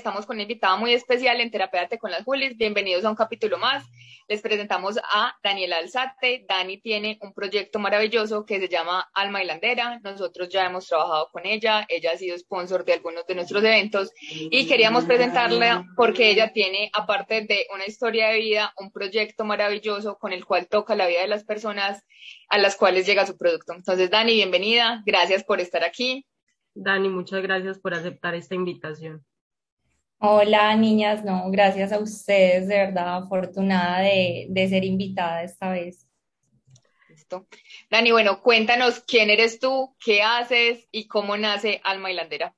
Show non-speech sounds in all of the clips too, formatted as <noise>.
estamos con una invitada muy especial en Terapéate con las Julis. Bienvenidos a un capítulo más. Les presentamos a Daniela Alzate. Dani tiene un proyecto maravilloso que se llama Alma Hilandera. Nosotros ya hemos trabajado con ella. Ella ha sido sponsor de algunos de nuestros eventos y queríamos presentarla porque ella tiene, aparte de una historia de vida, un proyecto maravilloso con el cual toca la vida de las personas a las cuales llega su producto. Entonces, Dani, bienvenida. Gracias por estar aquí. Dani, muchas gracias por aceptar esta invitación. Hola niñas, no, gracias a ustedes, de verdad afortunada de, ser invitada esta vez. Listo. Dani, bueno, cuéntanos quién eres tú, qué haces y cómo nace Alma Hilandera.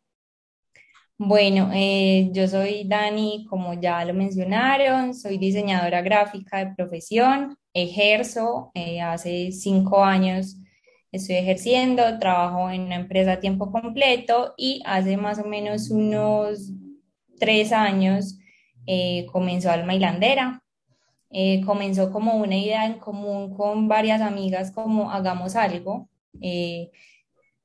Bueno, eh, yo soy Dani, como ya lo mencionaron, soy diseñadora gráfica de profesión, ejerzo eh, hace cinco años estoy ejerciendo, trabajo en una empresa a tiempo completo y hace más o menos unos tres años eh, comenzó Alma Hilandera. Eh, comenzó como una idea en común con varias amigas como hagamos algo eh,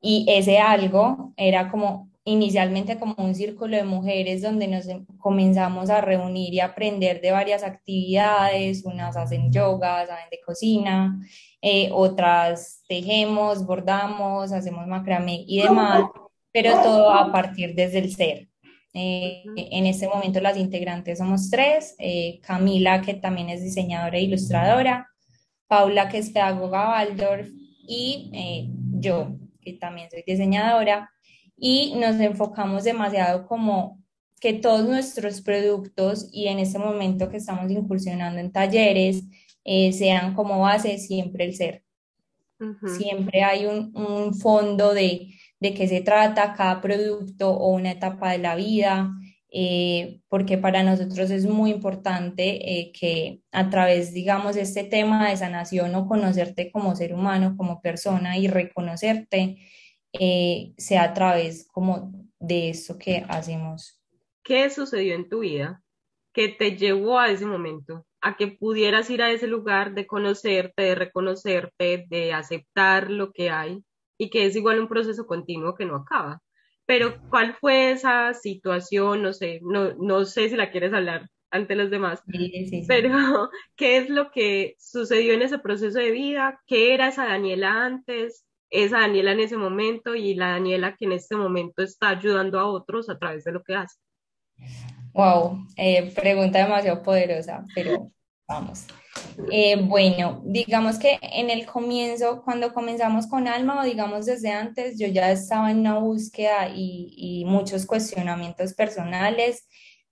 y ese algo era como inicialmente como un círculo de mujeres donde nos comenzamos a reunir y aprender de varias actividades, unas hacen yoga, saben de cocina, eh, otras tejemos, bordamos, hacemos macramé y demás, pero todo a partir desde el ser. Eh, en este momento las integrantes somos tres, eh, Camila que también es diseñadora e ilustradora, Paula que es pedagoga Waldorf y yo que también soy diseñadora y nos enfocamos demasiado como que todos nuestros productos y en este momento que estamos incursionando en talleres eh, sean como base siempre el ser. Siempre hay un, un fondo de, de, qué se trata cada producto o una etapa de la vida, eh, porque para nosotros es muy importante eh, que a través, digamos, este tema de sanación o conocerte como ser humano, como persona y reconocerte, eh, sea a través como de eso que hacemos. ¿Qué sucedió en tu vida que te llevó a ese momento? A que pudieras ir a ese lugar de conocerte, de reconocerte, de aceptar lo que hay y que es igual un proceso continuo que no acaba. Pero ¿cuál fue esa situación? No sé, no, no sé si la quieres hablar ante los demás, pero <laughs> ¿qué es lo que sucedió en ese proceso de vida? ¿Qué era esa Daniela antes? esa Daniela en ese momento y la Daniela que en este momento está ayudando a otros a través de lo que hace. Wow, eh, pregunta demasiado poderosa, pero vamos. Eh, bueno, digamos que en el comienzo, cuando comenzamos con Alma o digamos desde antes, yo ya estaba en una búsqueda y, y muchos cuestionamientos personales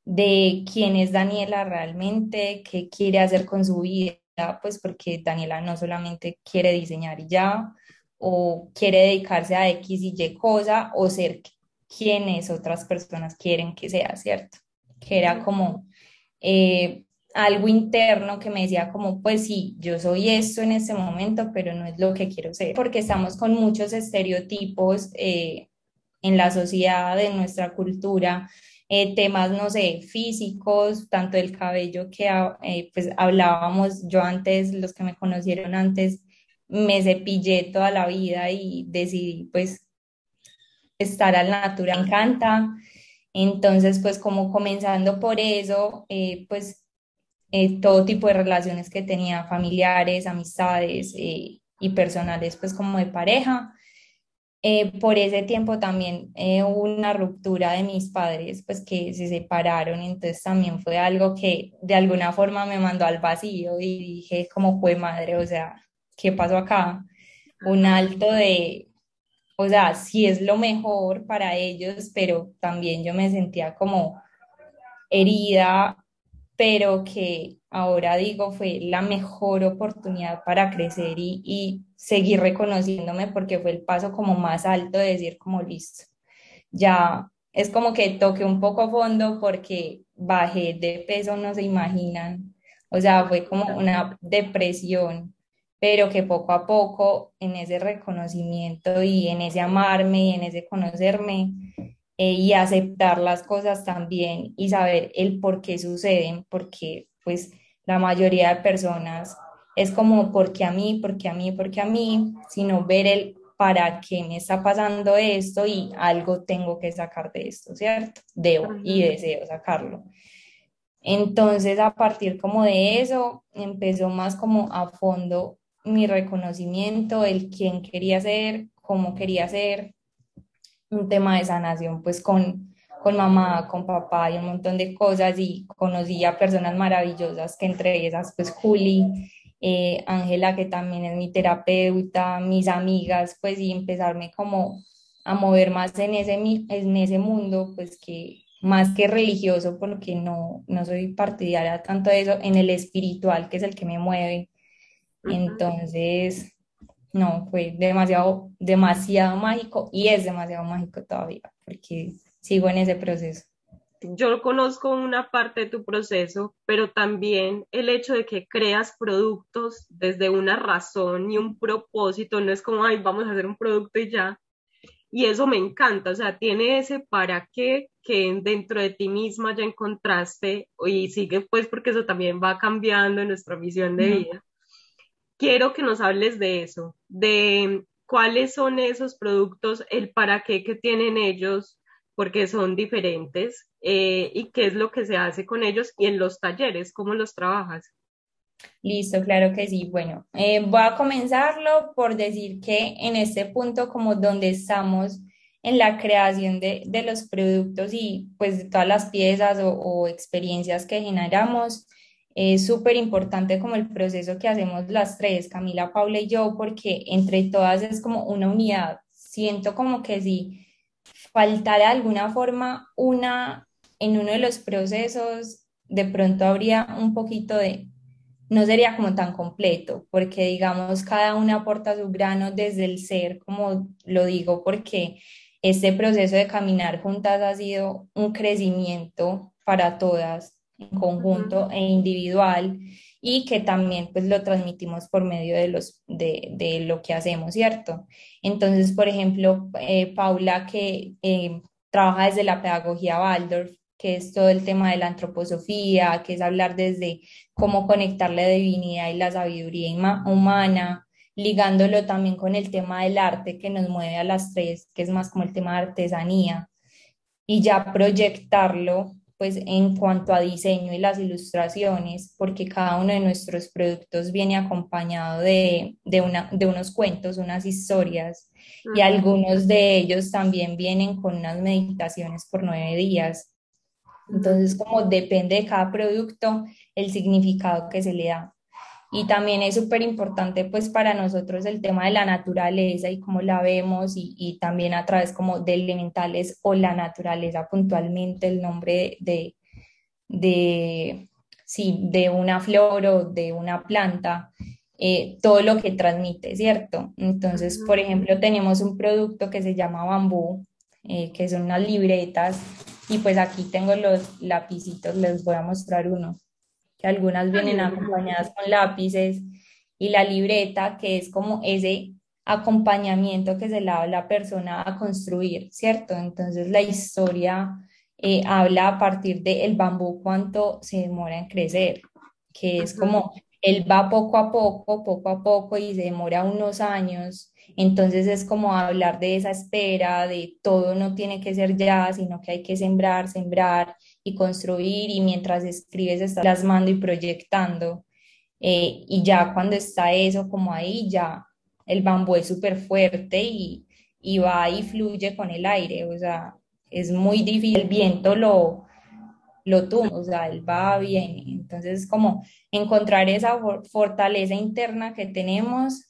de quién es Daniela realmente, qué quiere hacer con su vida, pues porque Daniela no solamente quiere diseñar y ya, o quiere dedicarse a X y Y cosa o ser quienes otras personas quieren que sea, ¿cierto? Que era como eh, algo interno que me decía como, pues sí, yo soy esto en este momento, pero no es lo que quiero ser, porque estamos con muchos estereotipos eh, en la sociedad, en nuestra cultura, eh, temas, no sé, físicos, tanto el cabello que pues hablábamos yo antes, los que me conocieron antes, me cepillé toda la vida y decidí pues estar al natural, me encanta. Entonces, pues como comenzando por eso, eh, pues eh, todo tipo de relaciones que tenía, familiares, amistades eh, y personales, pues como de pareja. por ese tiempo también hubo una ruptura de mis padres, pues que se separaron, entonces también fue algo que de alguna forma me mandó al vacío y dije como fue madre, o sea, ¿qué pasó acá? Un alto de, o sea, sí es lo mejor para ellos, pero también yo me sentía como herida, pero que ahora digo fue la mejor oportunidad para crecer y, y seguir reconociéndome porque fue el paso como más alto de decir como listo. Ya es como que toqué un poco fondo porque bajé de peso, no se imaginan. O sea, fue como una depresión pero que poco a poco en ese reconocimiento y en ese amarme y en ese conocerme eh, y aceptar las cosas también y saber el por qué suceden, porque pues la mayoría de personas es como porque a mí, porque a mí, porque a mí, sino ver el para qué me está pasando esto y algo tengo que sacar de esto, ¿cierto? Debo y deseo sacarlo. Entonces, a partir como de eso, empezó más como a fondo mi reconocimiento, el quién quería ser, cómo quería ser, un tema de sanación, pues con, con mamá, con papá y un montón de cosas y conocí a personas maravillosas, que entre esas, pues Juli, eh, Ángela, que también es mi terapeuta, mis amigas, pues y empezarme como a mover más en ese, en ese mundo, pues que más que religioso, porque no, no soy partidaria tanto de eso, en el espiritual, que es el que me mueve. Entonces, no, fue demasiado, demasiado mágico y es demasiado mágico todavía, porque sigo en ese proceso. Yo conozco una parte de tu proceso, pero también el hecho de que creas productos desde una razón y un propósito, no es como, ay, vamos a hacer un producto y ya, y eso me encanta, o sea, tiene ese para qué que dentro de ti misma ya encontraste y sigue pues porque eso también va cambiando en nuestra visión de vida. Quiero que nos hables de eso, de cuáles son esos productos, el para qué que tienen ellos, porque son diferentes, eh, y qué es lo que se hace con ellos y en los talleres, cómo los trabajas. Listo, claro que sí. Bueno, eh, voy a comenzarlo por decir que en este punto, como donde estamos en la creación de, de los productos y pues de todas las piezas o, o experiencias que generamos, es súper importante como el proceso que hacemos las tres, Camila, Paula y yo, porque entre todas es como una unidad. Siento como que si faltara alguna forma una en uno de los procesos, de pronto habría un poquito de no sería como tan completo, porque digamos, cada una aporta su grano desde el ser, como lo digo, porque este proceso de caminar juntas ha sido un crecimiento para todas en conjunto e individual y que también pues lo transmitimos por medio de, los, de, de lo que hacemos, ¿cierto? Entonces, por ejemplo, eh, Paula que eh, trabaja desde la pedagogía Waldorf, que es todo el tema de la antroposofía, que es hablar desde cómo conectar la divinidad y la sabiduría humana, ligándolo también con el tema del arte que nos mueve a las tres, que es más como el tema de artesanía, y ya proyectarlo pues en cuanto a diseño y las ilustraciones, porque cada uno de nuestros productos viene acompañado de, de, una, de unos cuentos, unas historias, y algunos de ellos también vienen con unas meditaciones por nueve días entonces, como depende de cada producto, el significado que se le da. Y también es súper importante pues para nosotros el tema de la naturaleza y cómo la vemos y, también a través como de elementales o la naturaleza puntualmente, el nombre de, de, sí, de una flor o de una planta, eh, todo lo que transmite, ¿cierto? Entonces, por ejemplo, tenemos un producto que se llama bambú, eh, que son unas libretas y pues aquí tengo los lapicitos, les voy a mostrar uno, que algunas vienen acompañadas con lápices y la libreta, que es como ese acompañamiento que se le da a la persona a construir, ¿cierto? Entonces la historia eh, habla a partir del bambú cuánto se demora en crecer, que es como él va poco a poco, poco a poco y se demora unos años. Entonces es como hablar de esa espera, de todo no tiene que ser ya, sino que hay que sembrar, sembrar y construir y mientras escribes estás plasmando y proyectando. Eh, y ya cuando está eso como ahí, ya el bambú es súper fuerte y, y va y fluye con el aire, o sea, es muy difícil, el viento lo, lo tumba, o sea, él va bien. Entonces, como encontrar esa fortaleza interna que tenemos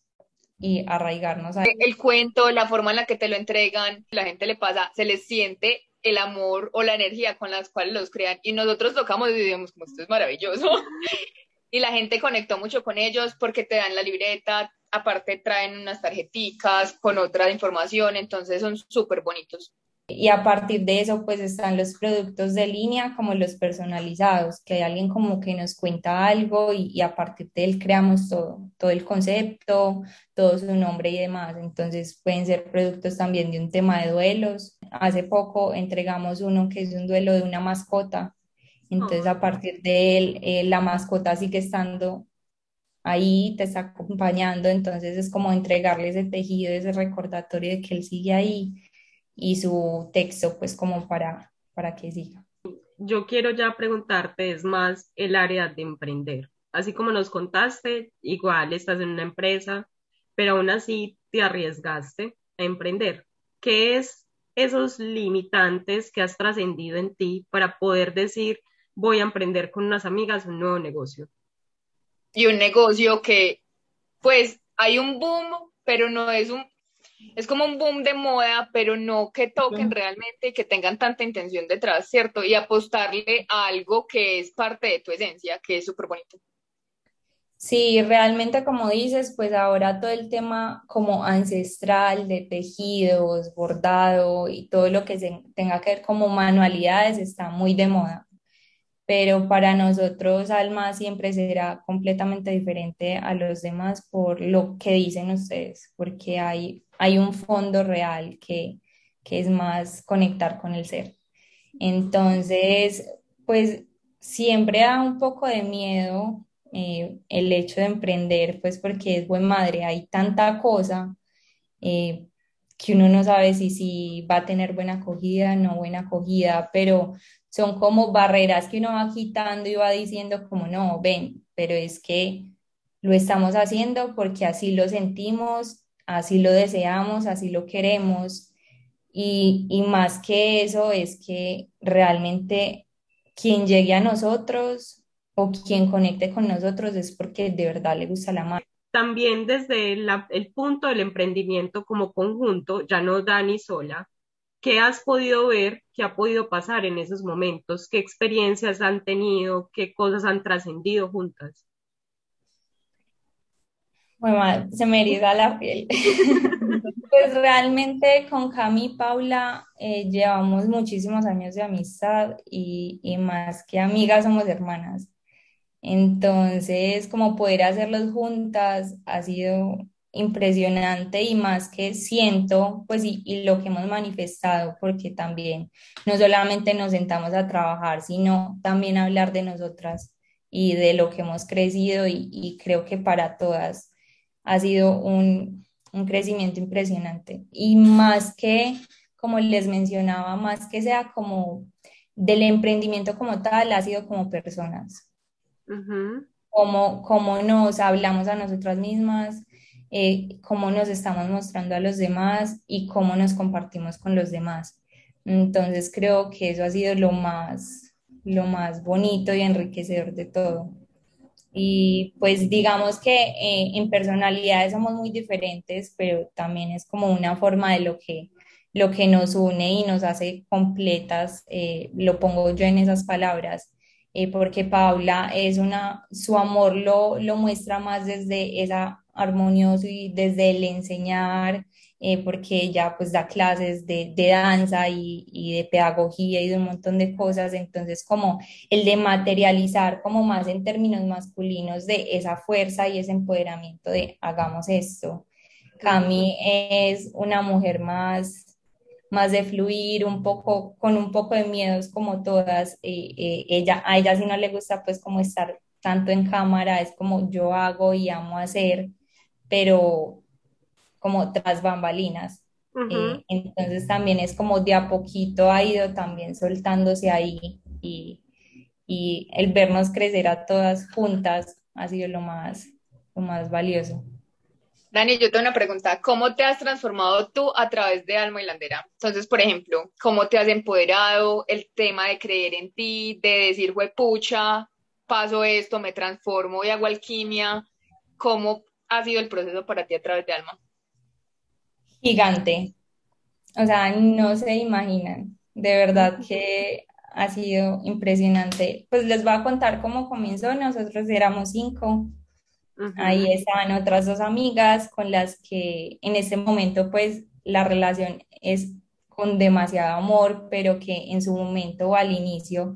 y arraigarnos a El cuento, la forma en la que te lo entregan, la gente le pasa, se les siente el amor o la energía con las cuales los crean y nosotros tocamos y decimos como esto es maravilloso <laughs> y la gente conectó mucho con ellos porque te dan la libreta, aparte traen unas tarjeticas con otra información, entonces son súper bonitos. Y a partir de eso, pues están los productos de línea como los personalizados, que hay alguien como que nos cuenta algo y, a partir de él creamos todo, todo el concepto, todo su nombre y demás. Entonces pueden ser productos también de un tema de duelos. Hace poco entregamos uno que es un duelo de una mascota. Entonces a partir de él, eh, la mascota sigue estando ahí, te está acompañando, entonces es como entregarle ese tejido, ese recordatorio de que él sigue ahí y su texto pues como para, para que siga. Yo quiero ya preguntarte, es más el área de emprender. Así como nos contaste, igual estás en una empresa, pero aún así te arriesgaste a emprender. ¿Qué es esos limitantes que has trascendido en ti para poder decir, voy a emprender con unas amigas un nuevo negocio? Y un negocio que, pues, hay un boom, pero no es un, es como un boom de moda, pero no que toquen realmente y que tengan tanta intención detrás, ¿cierto? Y apostarle a algo que es parte de tu esencia, que es súper bonito. Sí, realmente como dices, pues ahora todo el tema como ancestral de tejidos, bordado y todo lo que se tenga que ver como manualidades está muy de moda. Pero para nosotros Alma siempre será completamente diferente a los demás por lo que dicen ustedes, porque hay, hay un fondo real que, que es más conectar con el ser. Entonces, pues siempre da un poco de miedo eh, el hecho de emprender, pues porque es buen madre, hay tanta cosa eh, que uno no sabe si, si va a tener buena acogida, no buena acogida, pero son como barreras que uno va quitando y va diciendo como no, ven, pero es que lo estamos haciendo porque así lo sentimos, así lo deseamos, así lo queremos. Y, y más que eso es que realmente quien llegue a nosotros o quien conecte con nosotros es porque de verdad le gusta la marca. También desde el punto del emprendimiento como conjunto, ya no Dani sola, ¿qué has podido ver? ¿Qué ha podido pasar en esos momentos? ¿Qué experiencias han tenido? ¿Qué cosas han trascendido juntas? Bueno, se me eriza la piel. <laughs> pues realmente con Cami y Paula eh, llevamos muchísimos años de amistad y, y más que amigas somos hermanas. Entonces, como poder hacerlos juntas ha sido impresionante y más que siento, pues y, lo que hemos manifestado, porque también no solamente nos sentamos a trabajar, sino también hablar de nosotras y de lo que hemos crecido y, y creo que para todas ha sido un, un crecimiento impresionante. Y más que, como les mencionaba, más que sea como del emprendimiento como tal, ha sido como personas cómo, nos hablamos a nosotras mismas, eh, cómo nos estamos mostrando a los demás y cómo nos compartimos con los demás. Entonces creo que eso ha sido lo más, lo más bonito y enriquecedor de todo. Y pues digamos que eh, en personalidades somos muy diferentes, pero también es como una forma de lo que, lo que nos une y nos hace completas, eh, lo pongo yo en esas palabras, eh, porque Paula es una, su amor lo, lo muestra más desde esa armonioso y desde el enseñar, eh, porque ella pues da clases de, de danza y, y, de pedagogía y de un montón de cosas, entonces como el de materializar como más en términos masculinos de esa fuerza y ese empoderamiento de hagamos esto. Cami es una mujer más más de fluir, un poco, con un poco de miedos como todas. Eh, ella, a ella sí no le gusta pues como estar tanto en cámara, es como yo hago y amo hacer, pero como tras bambalinas. Eh, entonces también es como de a poquito ha ido también soltándose ahí y, y el vernos crecer a todas juntas ha sido lo más, lo más valioso. Dani, yo tengo una pregunta. ¿Cómo te has transformado tú a través de Alma y Landera? Entonces, por ejemplo, ¿cómo te has empoderado? El tema de creer en ti, de decir, pucha, paso esto, me transformo y hago alquimia. ¿Cómo ha sido el proceso para ti a través de Alma? Gigante. O sea, no se imaginan. De verdad que ha sido impresionante. Pues les voy a contar cómo comenzó. Nosotros éramos cinco Ahí estaban otras dos amigas con las que en este momento pues la relación es con demasiado amor, pero que en su momento o al inicio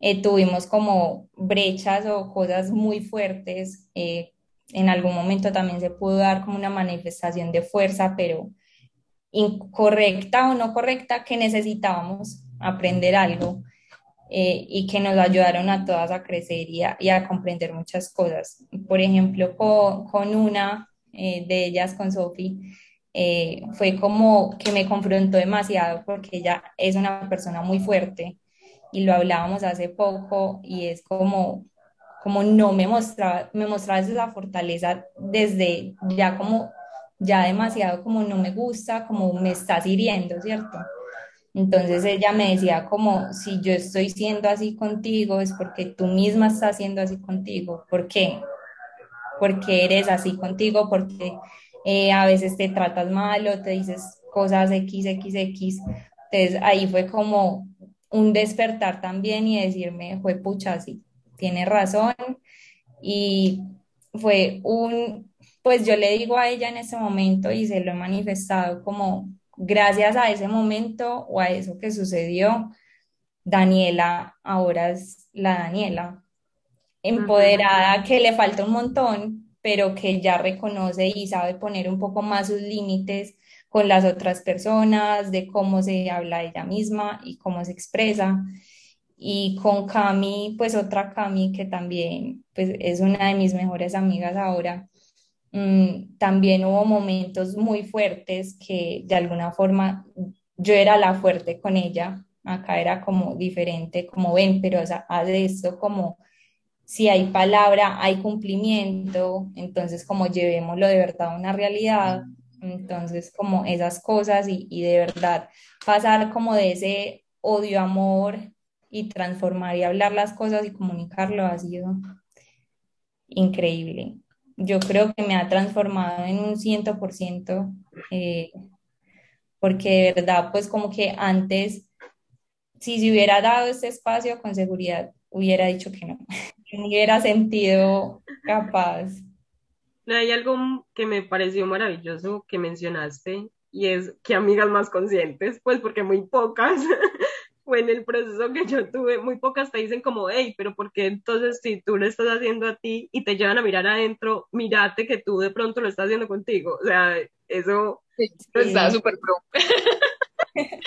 eh, tuvimos como brechas o cosas muy fuertes. Eh, en algún momento también se pudo dar como una manifestación de fuerza, pero incorrecta o no correcta, que necesitábamos aprender algo. Eh, y que nos ayudaron a todas a crecer y a, y a comprender muchas cosas. Por ejemplo, con, con una eh, de ellas, con Sophie, eh, fue como que me confrontó demasiado porque ella es una persona muy fuerte y lo hablábamos hace poco y es como, como no me mostraba, me mostraba esa fortaleza desde ya como, ya demasiado como no me gusta, como me estás hiriendo, ¿cierto? Entonces ella me decía como, si yo estoy siendo así contigo es porque tú misma estás siendo así contigo. ¿Por qué? Porque eres así contigo, porque eh, a veces te tratas mal o te dices cosas X, X, X. Entonces ahí fue como un despertar también y decirme, fue pucha, sí, tiene razón. Y fue un, pues yo le digo a ella en ese momento y se lo he manifestado como gracias a ese momento o a eso que sucedió, Daniela ahora es la Daniela, empoderada, que le falta un montón, pero que ya reconoce y sabe poner un poco más sus límites con las otras personas, de cómo se habla ella misma y cómo se expresa. Y con Cami, pues otra Cami que también pues, es una de mis mejores amigas ahora, también hubo momentos muy fuertes que de alguna forma yo era la fuerte con ella, acá era como diferente, como ven, pero o sea, de esto como si hay palabra, hay cumplimiento, entonces como llevémoslo de verdad a una realidad, entonces como esas cosas y, y de verdad pasar como de ese odio-amor y transformar y hablar las cosas y comunicarlo ha sido increíble yo creo que me ha transformado en un ciento por ciento, eh, porque de verdad, pues como que antes, si se hubiera dado este espacio, con seguridad hubiera dicho que no, <laughs> me hubiera sentido capaz. Hay algo que me pareció maravilloso que mencionaste y es que amigas más conscientes, pues porque muy pocas <laughs> fue en el proceso que yo tuve, muy pocas te dicen como, hey, pero porque entonces si tú lo estás haciendo a ti y te llevan a mirar adentro, mírate que tú de pronto lo estás haciendo contigo. O sea, eso está súper pro. <laughs>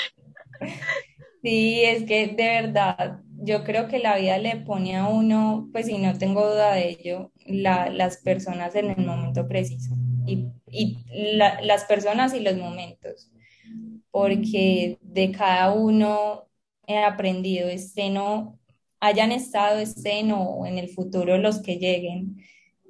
Sí, es que de verdad, yo creo que la vida le pone a uno, pues si no tengo duda de ello, las personas en el momento preciso. Y, y las personas y los momentos. Porque de cada uno he aprendido, estén o hayan estado, estén o en el futuro los que lleguen,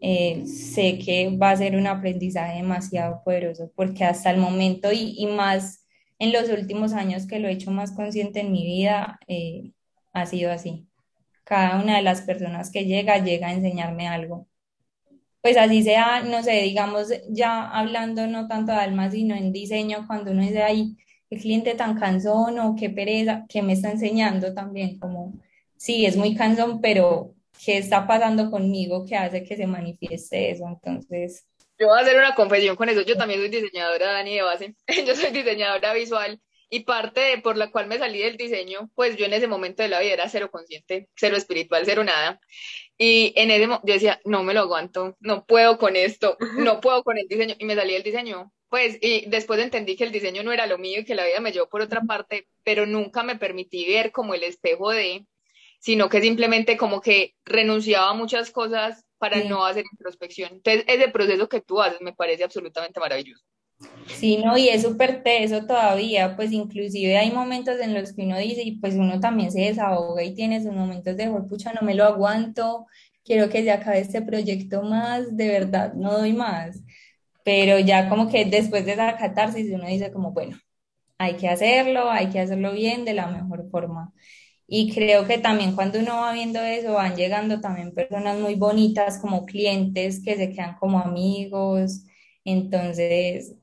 eh, sé que va a ser un aprendizaje demasiado poderoso porque hasta el momento y, y, más en los últimos años que lo he hecho más consciente en mi vida, eh, ha sido así. Cada una de las personas que llega, llega a enseñarme algo. Pues así sea, no sé, digamos, ya hablando no tanto de alma, sino en diseño, cuando uno dice ahí, qué cliente tan cansón o qué pereza, que me está enseñando también, como, sí, es muy cansón, pero ¿qué está pasando conmigo que hace que se manifieste eso? Entonces... Yo voy a hacer una confesión con eso, yo también soy diseñadora, Dani, de base, <laughs> yo soy diseñadora visual y parte por la cual me salí del diseño, pues yo en ese momento de la vida era cero consciente, cero espiritual, cero nada. Y en ese momento yo decía, no me lo aguanto, no puedo con esto, no puedo con el diseño. Y me salí del diseño pues, y después entendí que el diseño no era lo mío y que la vida me llevó por otra parte, pero nunca me permití ver como el espejo de, sino que simplemente como que renunciaba a muchas cosas para no hacer introspección. Entonces, ese proceso que tú haces me parece absolutamente maravilloso. Sí, no, y es súper teso todavía, pues inclusive hay momentos en los que uno dice, y pues uno también se desahoga y tiene esos momentos de, pucha, no me lo aguanto, quiero que se acabe este proyecto más, de verdad, no doy más pero ya como que después de esa catarsis uno dice como, bueno, hay que hacerlo, hay que hacerlo bien de la mejor forma. Y creo que también cuando uno va viendo eso, van llegando también personas muy bonitas como clientes que se quedan como amigos. Entonces,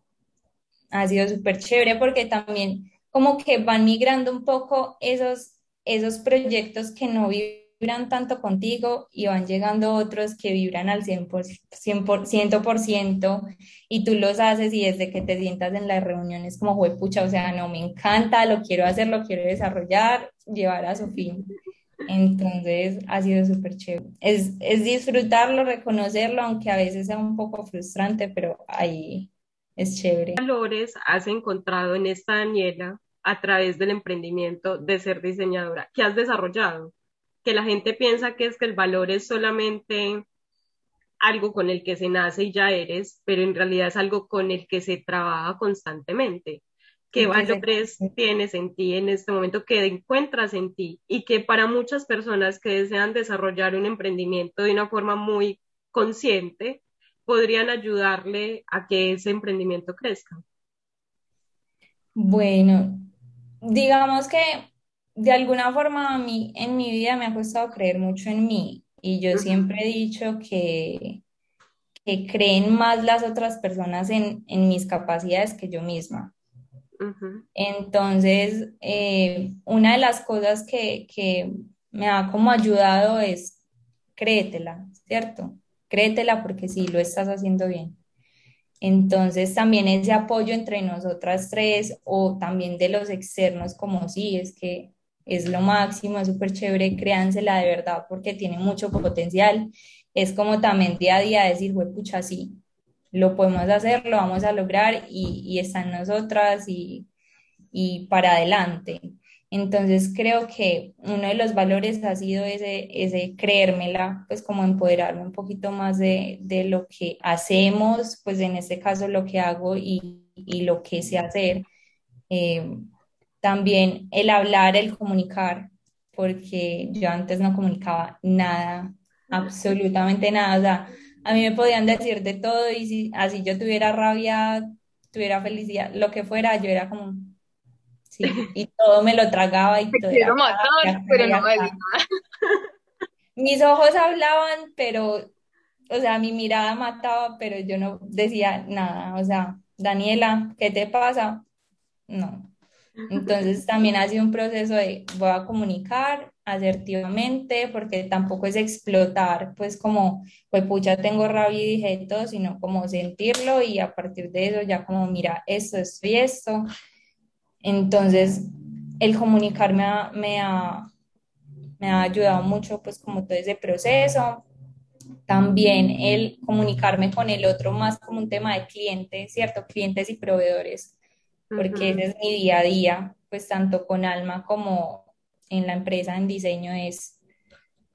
ha sido súper chévere porque también como que van migrando un poco esos, esos proyectos que no viven vibran tanto contigo y van llegando otros que vibran al 100%, por, ciento y tú los haces y desde que te sientas en las reuniones como pucha, o sea, no, me encanta, lo quiero hacer, lo quiero desarrollar, llevar a su fin. Entonces ha sido súper chévere. Es, es disfrutarlo, reconocerlo, aunque a veces sea un poco frustrante, pero ahí es chévere. ¿Qué valores has encontrado en esta Daniela a través del emprendimiento de ser diseñadora? ¿Qué has desarrollado? Que la gente piensa que es que el valor es solamente algo con el que se nace y ya eres, pero en realidad es algo con el que se trabaja constantemente. ¿Qué valores tienes en ti en este momento que encuentras en ti? Y que para muchas personas que desean desarrollar un emprendimiento de una forma muy consciente, podrían ayudarle a que ese emprendimiento crezca. Bueno, digamos que de alguna forma a mí en mi vida me ha costado creer mucho en mí y yo siempre he dicho que, que creen más las otras personas en, mis capacidades que yo misma. Entonces, eh, una de las cosas que, que me ha como ayudado es créetela, ¿cierto? Créetela porque sí, lo estás haciendo bien. Entonces, también ese apoyo entre nosotras tres o también de los externos, como sí, es que es lo máximo, es súper chévere, créansela de verdad porque tiene mucho potencial. Es como también día a día decir, güey, pucha, sí, lo podemos hacer, lo vamos a lograr y, y está en nosotras y, y para adelante. Entonces creo que uno de los valores ha sido ese, ese creérmela, pues como empoderarme un poquito más de, de lo que hacemos, pues en este caso lo que hago y, y lo que sé hacer. Eh, también el hablar, el comunicar, porque yo antes no comunicaba nada, absolutamente nada. O sea, a mí me podían decir de todo y si así yo tuviera rabia, tuviera felicidad, lo que fuera, yo era como, sí, y todo me lo tragaba y todo. Quiero matar, pero no me. Mis ojos hablaban, pero, o sea, mi mirada mataba, pero yo no decía nada. O sea, Daniela, ¿qué te pasa? No, entonces también ha sido un proceso de voy a comunicar asertivamente, porque tampoco es explotar, pues como, pues pucha, tengo rabia y dije todo, sino como sentirlo y a partir de eso ya como, mira, esto, esto y esto. Entonces, el comunicar me ha, me ha, me ha ayudado mucho, pues como todo ese proceso. También el comunicarme con el otro más como un tema de clientes, ¿cierto? Clientes y proveedores porque ese es mi día a día, pues tanto con Alma como en la empresa en diseño es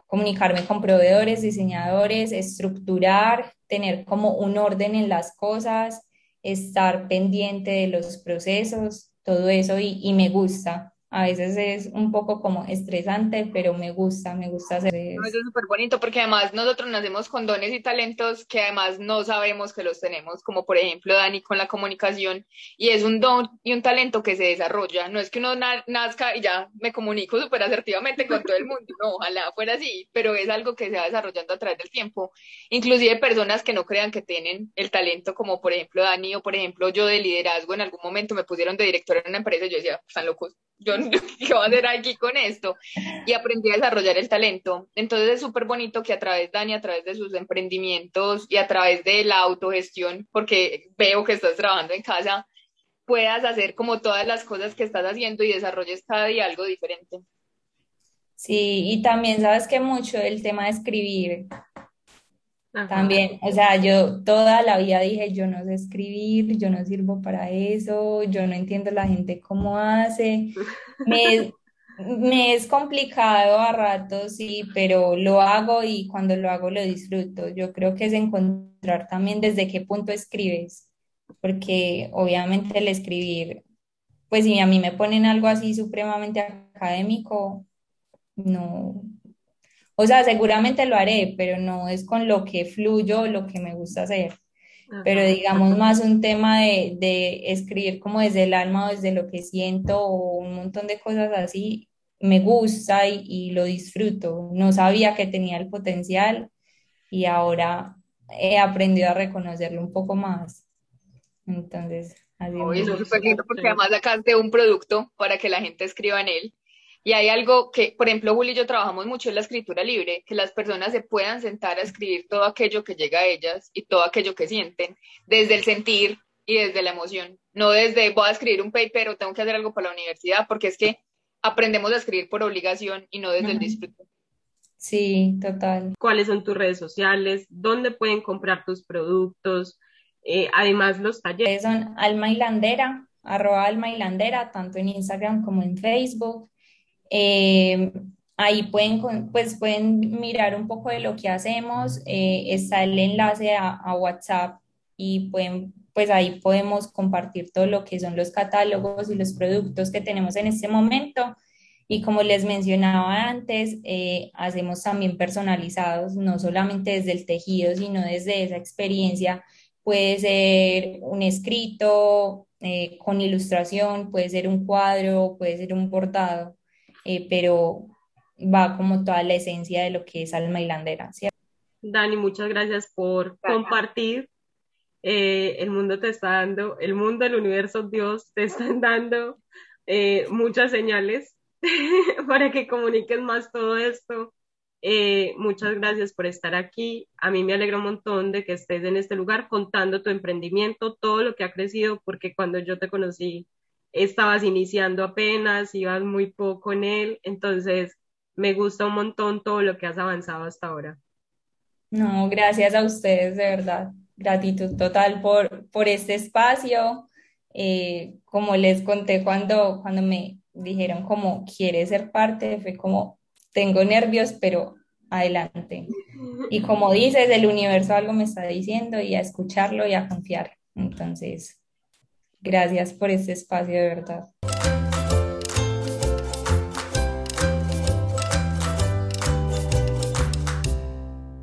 comunicarme con proveedores, diseñadores, estructurar, tener como un orden en las cosas, estar pendiente de los procesos, todo eso y, y me gusta. A veces es un poco como estresante, pero me gusta, me gusta hacer eso. Eso es súper bonito porque además nosotros nacemos con dones y talentos que además no sabemos que los tenemos, como por ejemplo Dani con la comunicación, y es un don y un talento que se desarrolla. No es que uno nazca y ya me comunico súper asertivamente con todo el mundo, no, ojalá fuera así, pero es algo que se va desarrollando a través del tiempo. Inclusive personas que no crean que tienen el talento, como por ejemplo Dani o por ejemplo yo de liderazgo, en algún momento me pusieron de directora en una empresa y yo decía, están locos yo <laughs> qué voy a hacer aquí con esto y aprendí a desarrollar el talento. Entonces es súper bonito que a través, Dani, a través de sus emprendimientos y a través de la autogestión, porque veo que estás trabajando en casa, puedas hacer como todas las cosas que estás haciendo y desarrolles cada día algo diferente. Sí, y también sabes que mucho el tema de escribir, también, o sea, yo toda la vida dije, yo no sé escribir, yo no sirvo para eso, yo no entiendo la gente cómo hace. Me, <laughs> me es complicado a ratos, sí, pero lo hago y cuando lo hago lo disfruto. Yo creo que es encontrar también desde qué punto escribes, porque obviamente el escribir, pues si a mí me ponen algo así supremamente académico, no, o sea, seguramente lo haré, pero no es con lo que fluyo, lo que me gusta hacer. Pero digamos más un tema de, de escribir como desde el alma o desde lo que siento o un montón de cosas así, me gusta y, y lo disfruto. No sabía que tenía el potencial y ahora he aprendido a reconocerlo un poco más. Entonces, así eso es súper lindo porque además sacaste un producto para que la gente escriba en él. Y hay algo que, por ejemplo, Juli y yo trabajamos mucho en la escritura libre, que las personas se puedan sentar a escribir todo aquello que llega a ellas y todo aquello que sienten, desde el sentir y desde la emoción, no desde voy a escribir un paper o tengo que hacer algo para la universidad, porque es que aprendemos a escribir por obligación y no desde el disfrute. Sí, total. ¿Cuáles son tus redes sociales? ¿Dónde pueden comprar tus productos? Eh, además, los talleres. Son Alma Hilandera arroba alma hilandera, tanto en Instagram como en Facebook. Eh, ahí pueden, pues, pueden mirar un poco de lo que hacemos. Eh, está el enlace a, WhatsApp y pueden, pues ahí podemos compartir todo lo que son los catálogos y los productos que tenemos en este momento. Y como les mencionaba antes, eh, hacemos también personalizados, no solamente desde el tejido, sino desde esa experiencia. Puede ser un escrito eh, con ilustración, puede ser un cuadro, puede ser un bordado, eh, pero va como toda la esencia de lo que es Alma Hilandera. Dani, muchas gracias por compartir. el mundo te está dando, el mundo, el universo, Dios te están <laughs> dando muchas señales <laughs> para que comuniques más todo esto. Eh, muchas gracias por estar aquí. A mí me alegra un montón de que estés en este lugar contando tu emprendimiento, todo lo que ha crecido, porque cuando yo te conocí estabas iniciando apenas, ibas muy poco en él, entonces me gusta un montón todo lo que has avanzado hasta ahora. No, gracias a ustedes, de verdad. Gratitud total por, por este espacio. Eh, como les conté cuando, cuando me, dijeron como, quiere ser parte? Fue como, tengo nervios, pero adelante. Y como dices, el universo algo me está diciendo y a escucharlo y a confiar. Entonces, gracias por este espacio de verdad.